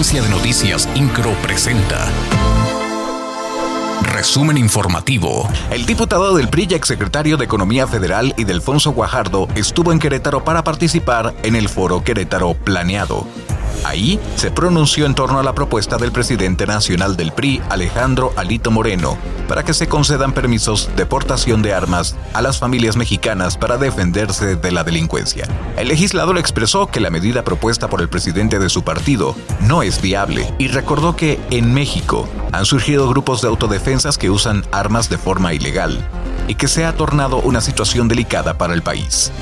Agencia de Noticias Incro presenta. Resumen informativo. El diputado del PRI y exsecretario de Economía Federal y Delfonso Guajardo estuvo en Querétaro para participar en el foro Querétaro Planeado, Ahí se pronunció en torno a la propuesta del presidente nacional del PRI, Alejandro Alito Moreno, para que se concedan permisos de portación de armas a las familias mexicanas para defenderse de la delincuencia. El legislador expresó que la medida propuesta por el presidente de su partido no es viable y recordó que en México han surgido grupos de autodefensas que usan armas de forma ilegal y que se ha tornado una situación delicada para el país.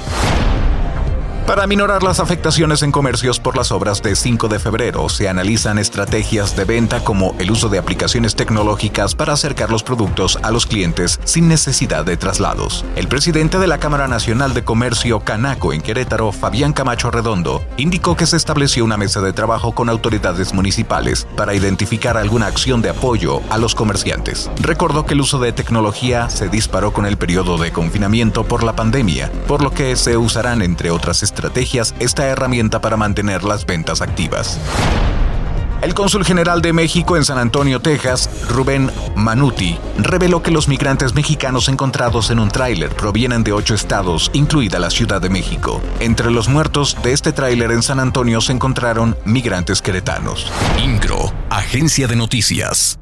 Para minorar las afectaciones en comercios por las obras de 5 de febrero, se analizan estrategias de venta como el uso de aplicaciones tecnológicas para acercar los productos a los clientes sin necesidad de traslados. El presidente de la Cámara Nacional de Comercio Canaco en Querétaro, Fabián Camacho Redondo, indicó que se estableció una mesa de trabajo con autoridades municipales para identificar alguna acción de apoyo a los comerciantes. Recordó que el uso de tecnología se disparó con el periodo de confinamiento por la pandemia, por lo que se usarán entre otras estrategias estrategias esta herramienta para mantener las ventas activas. El cónsul general de México en San Antonio, Texas, Rubén Manuti, reveló que los migrantes mexicanos encontrados en un tráiler provienen de ocho estados, incluida la Ciudad de México. Entre los muertos de este tráiler en San Antonio se encontraron migrantes queretanos. INCRO, Agencia de Noticias.